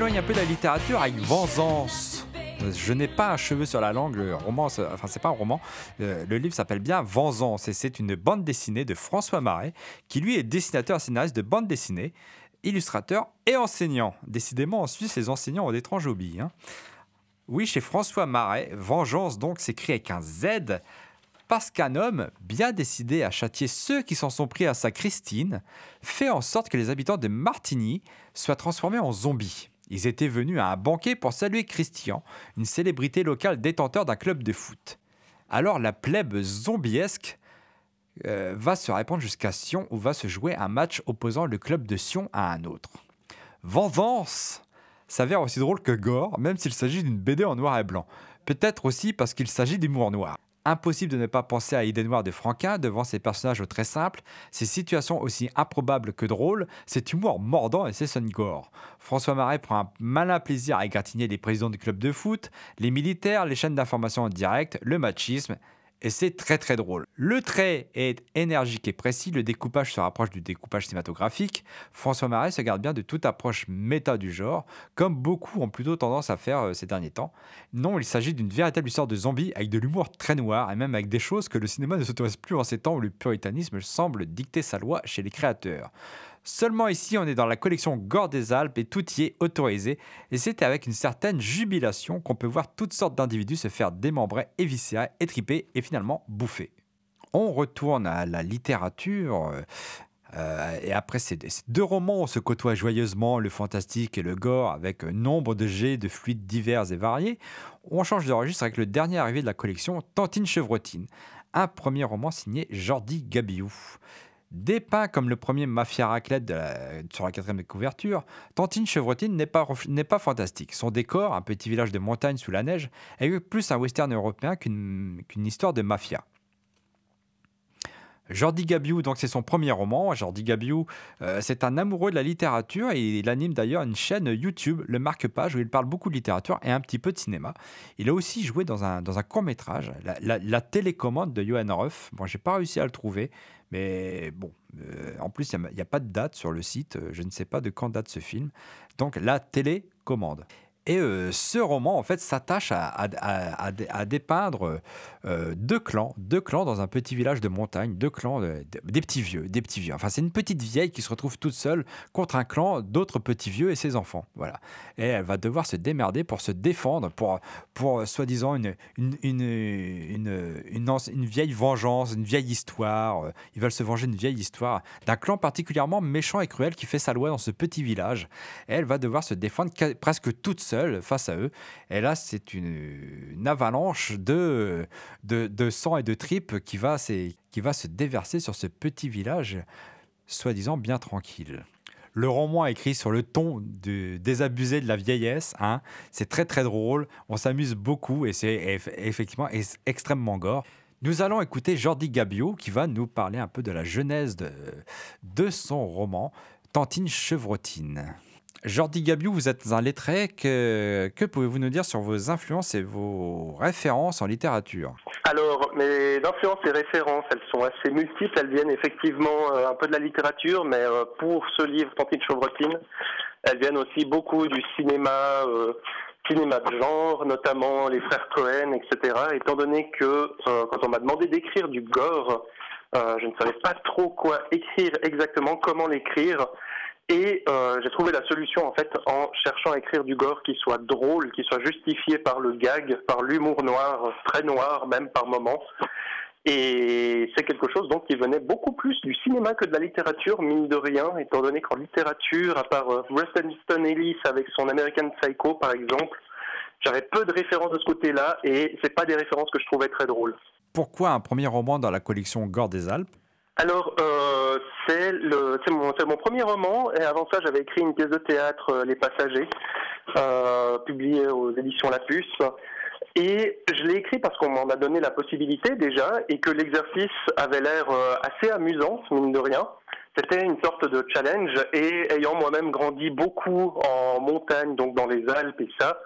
Un peu de la littérature avec Vengeance. Je n'ai pas un cheveu sur la langue, le roman, enfin c'est pas un roman, Euh, le livre s'appelle bien Vengeance et c'est une bande dessinée de François Marais qui lui est dessinateur scénariste de bande dessinée, illustrateur et enseignant. Décidément en Suisse les enseignants ont d'étranges hobbies. hein. Oui, chez François Marais, Vengeance donc s'écrit avec un Z parce qu'un homme, bien décidé à châtier ceux qui s'en sont pris à sa Christine, fait en sorte que les habitants de Martigny soient transformés en zombies. Ils étaient venus à un banquet pour saluer Christian, une célébrité locale détenteur d'un club de foot. Alors la plèbe zombiesque euh, va se répandre jusqu'à Sion où va se jouer un match opposant le club de Sion à un autre. Vengeance s'avère aussi drôle que gore, même s'il s'agit d'une BD en noir et blanc. Peut-être aussi parce qu'il s'agit d'humour noir. Impossible de ne pas penser à Idée Noire de Franquin devant ses personnages très simples, ses situations aussi improbables que drôles, cet humour mordant et ses scènes gore. François Marais prend un malin plaisir à égratigner les présidents du club de foot, les militaires, les chaînes d'information en direct, le machisme, et c'est très très drôle. Le trait est énergique et précis, le découpage se rapproche du découpage cinématographique. François Marais se garde bien de toute approche méta du genre, comme beaucoup ont plutôt tendance à faire euh, ces derniers temps. Non, il s'agit d'une véritable histoire de zombies avec de l'humour très noir et même avec des choses que le cinéma ne s'autorise plus en ces temps où le puritanisme semble dicter sa loi chez les créateurs. Seulement ici, on est dans la collection Gore des Alpes et tout y est autorisé. Et c'est avec une certaine jubilation qu'on peut voir toutes sortes d'individus se faire démembrer, éviscérer, étriper et finalement bouffer. On retourne à la littérature. euh, euh, et après ces, deux romans, on se côtoie joyeusement le fantastique et le gore avec nombre de jets de fluides divers et variés. On change de registre avec le dernier arrivé de la collection, Tantine Chevrotine, un premier roman signé Jordi Gabiou. Dépeint comme le premier mafia raclette sur la quatrième couverture, Tantine Chevrotine n'est pas, fantastique. Son décor, un petit village de montagne sous la neige, est plus un western européen qu'une histoire de mafia. Jordi Gabiou, donc c'est son premier roman. Jordi Gabiou, euh, c'est un amoureux de la littérature et il anime d'ailleurs une chaîne YouTube, le Marque-Page, où il parle beaucoup de littérature et un petit peu de cinéma. Il a aussi joué dans un, dans un court-métrage, la, télécommande de Johan Ruff. Bon, j'ai pas réussi à le trouver, mais bon, euh, en plus, il n'y a, pas de date sur le site. euh, Je ne sais pas de quand date ce film. Donc, La télécommande. Et euh, ce roman, en fait, s'attache à, à- à- à- dépeindre euh, deux clans, deux clans dans un petit village de montagne, deux clans, de- de- des petits vieux, des petits vieux. Enfin, c'est une petite vieille qui se retrouve toute seule contre un clan d'autres petits vieux et ses enfants. Voilà. Et elle va devoir se démerder pour se défendre, pour, pour soi-disant une, une, une, une, une vieille vengeance, une vieille histoire. Ils veulent se venger d'une vieille histoire d'un clan particulièrement méchant et cruel qui fait sa loi dans ce petit village. Et elle va devoir se défendre presque toute seule face à eux. Et là, c'est une, avalanche de, de, sang et de tripes qui va, qui va se déverser sur ce petit village, soi-disant bien tranquille. Le roman écrit sur le ton du désabusé de la vieillesse. Hein. C'est très très drôle, on s'amuse beaucoup et c'est eff- effectivement ex- extrêmement gore. Nous allons écouter Jordi Gabio qui va nous parler un peu de la genèse de son roman Tantine Chevrotine. Jordi Gabiou, vous êtes un lettré. Que, pouvez-vous nous dire sur vos influences et vos références en littérature? Alors, mes influences et références, elles sont assez multiples. Elles viennent effectivement euh, un peu de la littérature, mais euh, pour ce livre, Tantine Chevrotine, elles viennent aussi beaucoup du cinéma, euh, cinéma de genre, notamment les frères Cohen, etc. Étant donné que quand on m'a demandé d'écrire du gore, je ne savais pas trop quoi écrire exactement, comment l'écrire. Et euh, j'ai trouvé la solution en fait en cherchant à écrire du gore qui soit drôle, qui soit justifié par le gag, par l'humour noir, très noir même par moments. Et c'est quelque chose donc qui venait beaucoup plus du cinéma que de la littérature, mine de rien, étant donné qu'en littérature, à part euh, Rustin Easton Ellis avec son American Psycho par exemple, j'avais peu de références de ce côté-là et c'est pas des références que je trouvais très drôles. Pourquoi un premier roman dans la collection Gore des Alpes Alors, euh, c'est mon, mon premier roman, et avant ça, j'avais écrit une pièce de théâtre, euh, Les Passagers, euh, publiée aux éditions La Puce. Et je l'ai écrit parce qu'on m'en a donné la possibilité déjà, et que l'exercice avait l'air euh, assez amusant, mine de rien. C'était une sorte de challenge, et ayant moi-même grandi beaucoup en montagne, donc dans les Alpes et ça,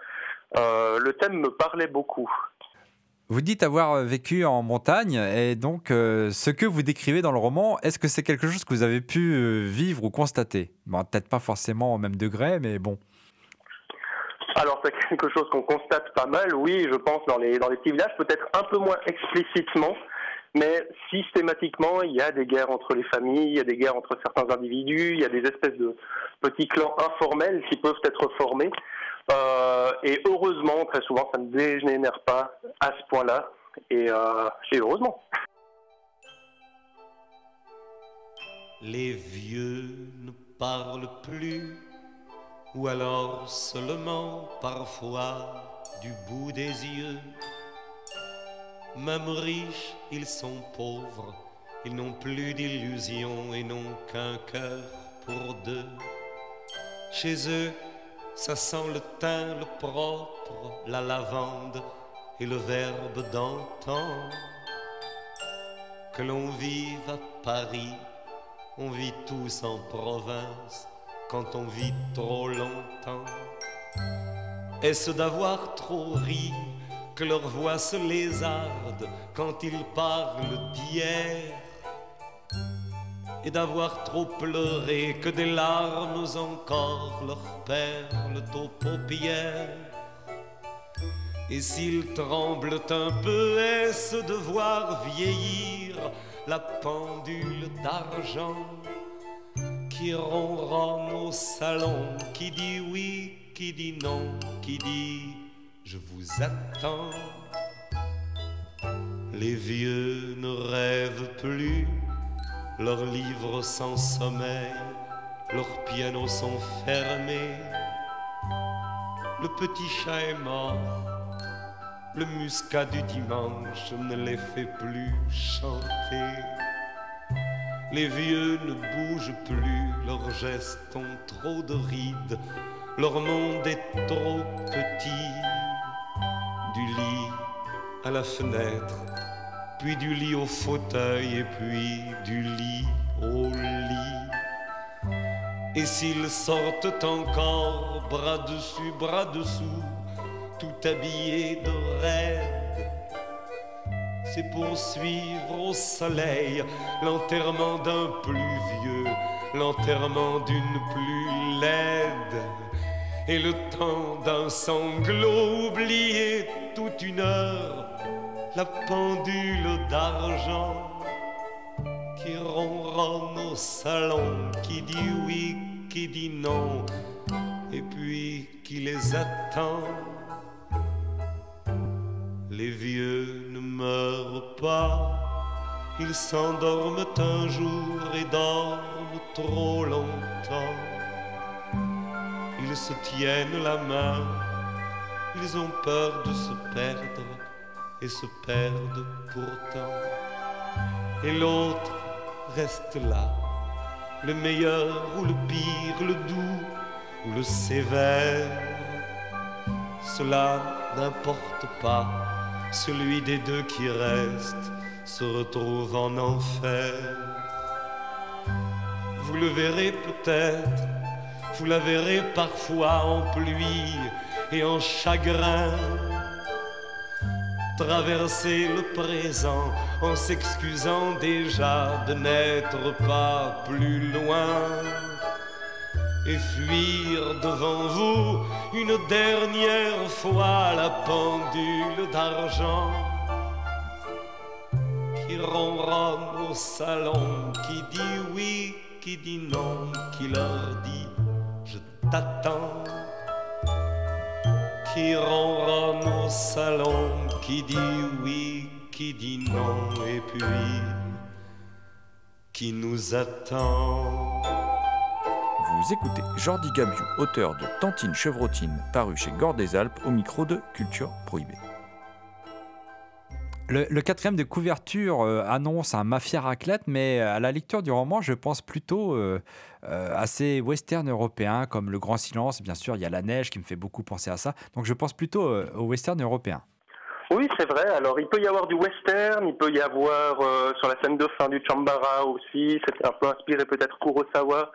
euh, le thème me parlait beaucoup. Vous dites avoir vécu en montagne, et donc euh, ce que vous décrivez dans le roman, est-ce que c'est quelque chose que vous avez pu euh, vivre ou constater? Bon, Peut-être pas forcément au même degré, mais bon. Alors c'est quelque chose qu'on constate pas mal, oui, je pense, dans les, dans les petits villages, peut-être un peu moins explicitement, mais systématiquement, il y a des guerres entre les familles, il y a des guerres entre certains individus, il y a des espèces de petits clans informels qui peuvent être formés. Euh, et heureusement, très souvent, ça ne dégénère pas à ce point-là. Et, euh, heureusement. Les vieux ne parlent plus, ou alors seulement parfois du bout des yeux. Même riches, ils sont pauvres, ils n'ont plus d'illusions et n'ont qu'un cœur pour deux. Chez eux, ça sent le thym, le propre, la lavande et le verbe d'antan. Que l'on vive à Paris, on vit tous en province quand on vit trop longtemps. Est-ce d'avoir trop ri que leur voix se lézarde quand ils parlent d'hier? Et d'avoir trop pleuré que des larmes encore leur perlent aux paupières. Et s'ils tremblent un peu, est-ce de voir vieillir la pendule d'argent qui ronronne au salon, qui dit oui, qui dit non, qui dit je vous attends. Les vieux ne rêvent plus, leurs livres sans sommeil, leurs pianos sont fermés. Le petit chat est mort, le muscat du dimanche ne les fait plus chanter. Les vieux ne bougent plus, leurs gestes ont trop de rides, leur monde est trop petit. Du lit à la fenêtre, puis du lit au fauteuil, et puis du lit au lit. Et s'ils sortent encore, bras dessus, bras dessous, tout habillés de raide, c'est pour suivre au soleil l'enterrement d'un plus vieux, l'enterrement d'une plus laide, et le temps d'un sanglot oublié toute une heure, la pendule d'argent qui ronronne au salon, qui dit oui, qui dit non, et puis qui les attend. Les vieux ne meurent pas, ils s'endorment un jour et dorment trop longtemps. Ils se tiennent la main, ils ont peur de se perdre et se perdent pourtant. Et l'autre reste là, le meilleur ou le pire, le doux ou le sévère. Cela n'importe pas, celui des deux qui reste se retrouve en enfer. Vous le verrez peut-être, vous la verrez parfois en pluie et en chagrin. Traverser le présent en s'excusant déjà de n'être pas plus loin et fuir devant vous une dernière fois la pendule d'argent qui ronronne au salon, qui dit oui, qui dit non, qui leur dit je t'attends, qui ronronne au salon, qui dit oui, qui dit non, et puis qui nous attend. Vous écoutez Jordi Gabiou, auteur de Tantine Chevrotine, paru chez Gore des Alpes, au micro de Culture Prohibée. Le, quatrième de couverture euh, annonce un mafia raclette, mais à la lecture du roman, je pense plutôt euh, euh, assez western européen, comme Le Grand Silence. Bien sûr, il y a la neige qui me fait beaucoup penser à ça. Donc je pense plutôt euh, au western européen. Oui, c'est vrai. Alors, il peut y avoir du western, il peut y avoir euh, sur la scène de fin du Chambara aussi. C'était un peu inspiré peut-être Kurosawa.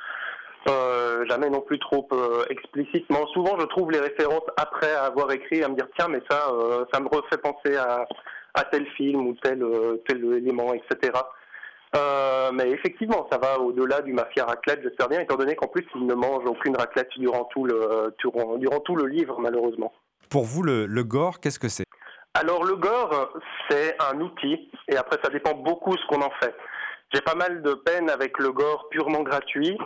Euh, jamais non plus trop euh, explicitement. Souvent, je trouve les références après avoir écrit à me dire tiens, mais ça, euh, ça me refait penser à, à tel film ou tel euh, tel élément, etc. Euh, mais effectivement, ça va au-delà du mafia raclette, j'espère bien, étant donné qu'en plus, il ne mange aucune raclette durant tout le, durant, durant tout le livre, malheureusement. Pour vous, le, le gore, qu'est-ce que c'est? Alors, le gore, c'est un outil, et après, ça dépend beaucoup ce qu'on en fait. J'ai pas mal de peine avec le gore purement gratuit,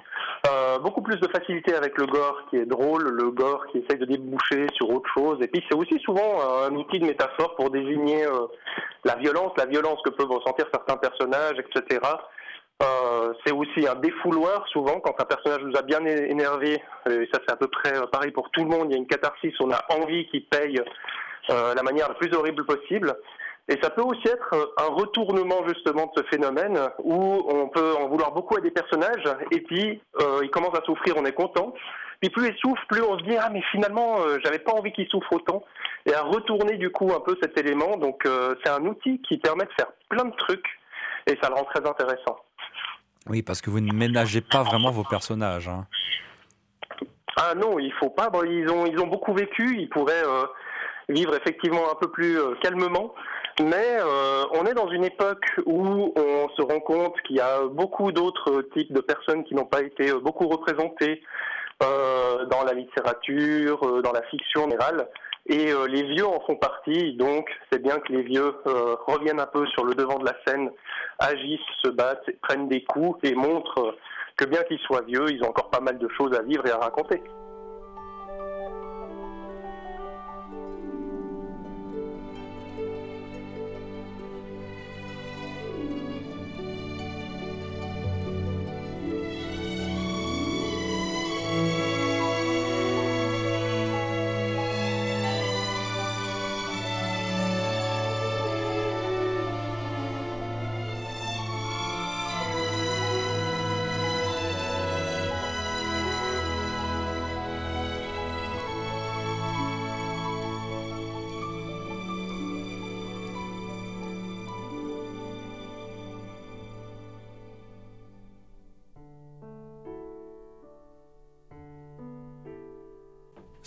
euh, beaucoup plus de facilité avec le gore qui est drôle, le gore qui essaye de déboucher sur autre chose, et puis c'est aussi souvent un outil de métaphore pour désigner euh, la violence, la violence que peuvent ressentir certains personnages, etc. Euh, c'est aussi un défouloir souvent quand un personnage nous a bien énervé, et ça c'est à peu près euh, pareil pour tout le monde, il y a une catharsis, on a envie qu'il paye euh, la manière la plus horrible possible. Et ça peut aussi être un retournement justement de ce phénomène où on peut en vouloir beaucoup à des personnages et puis euh, ils commencent à souffrir, on est content. Puis plus ils souffrent, plus on se dit ah mais finalement euh, j'avais pas envie qu'ils souffrent autant et à retourner du coup un peu cet élément. Donc euh, c'est un outil qui permet de faire plein de trucs et ça le rend très intéressant. Oui, parce que vous ne ménagez pas vraiment vos personnages. hein. Ah non, il faut pas. Bon, ils ont ils ont beaucoup vécu. Ils pourraient euh, vivre effectivement un peu plus calmement. Mais euh, on est dans une époque où on se rend compte qu'il y a beaucoup d'autres types de personnes qui n'ont pas été euh, beaucoup représentées euh, dans la littérature, dans la fiction en général. Et les vieux en font partie, donc c'est bien que les vieux reviennent un peu sur le devant de la scène, agissent, se battent, prennent des coups et montrent que bien qu'ils soient vieux, ils ont encore pas mal de choses à vivre et à raconter.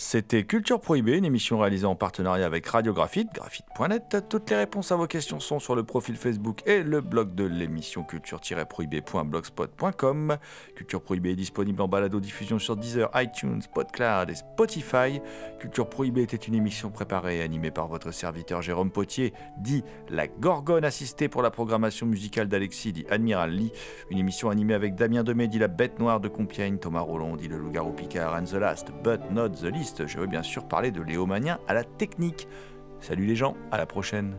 C'était Culture Prohibée, une émission réalisée en partenariat avec Radio Graphite, graphite.net. Toutes les réponses à vos questions sont sur le profil Facebook et le blog de l'émission culture-prohibée.blogspot.com. Culture Prohibée est disponible en balado-diffusion sur Deezer, iTunes, PodCloud et Spotify. Culture Prohibée était une émission préparée et animée par votre serviteur Jérôme Potier, dit La Gorgone, assistée pour la programmation musicale d'Alexis, dit Admiral Lee. Une émission animée avec Damien Demey, dit La Bête Noire de Compiègne, Thomas Roland, dit Le Loup-Garou Picard, and the Last, but not the least. Je veux bien sûr parler de Léo à la technique. Salut les gens, à la prochaine.